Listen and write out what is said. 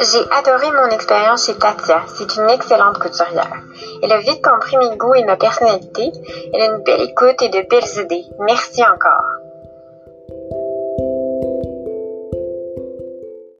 J'ai adoré mon expérience chez Tatia. C'est une excellente couturière. Elle a vite compris mes goûts et ma personnalité. Elle a une belle écoute et de belles idées. Merci encore.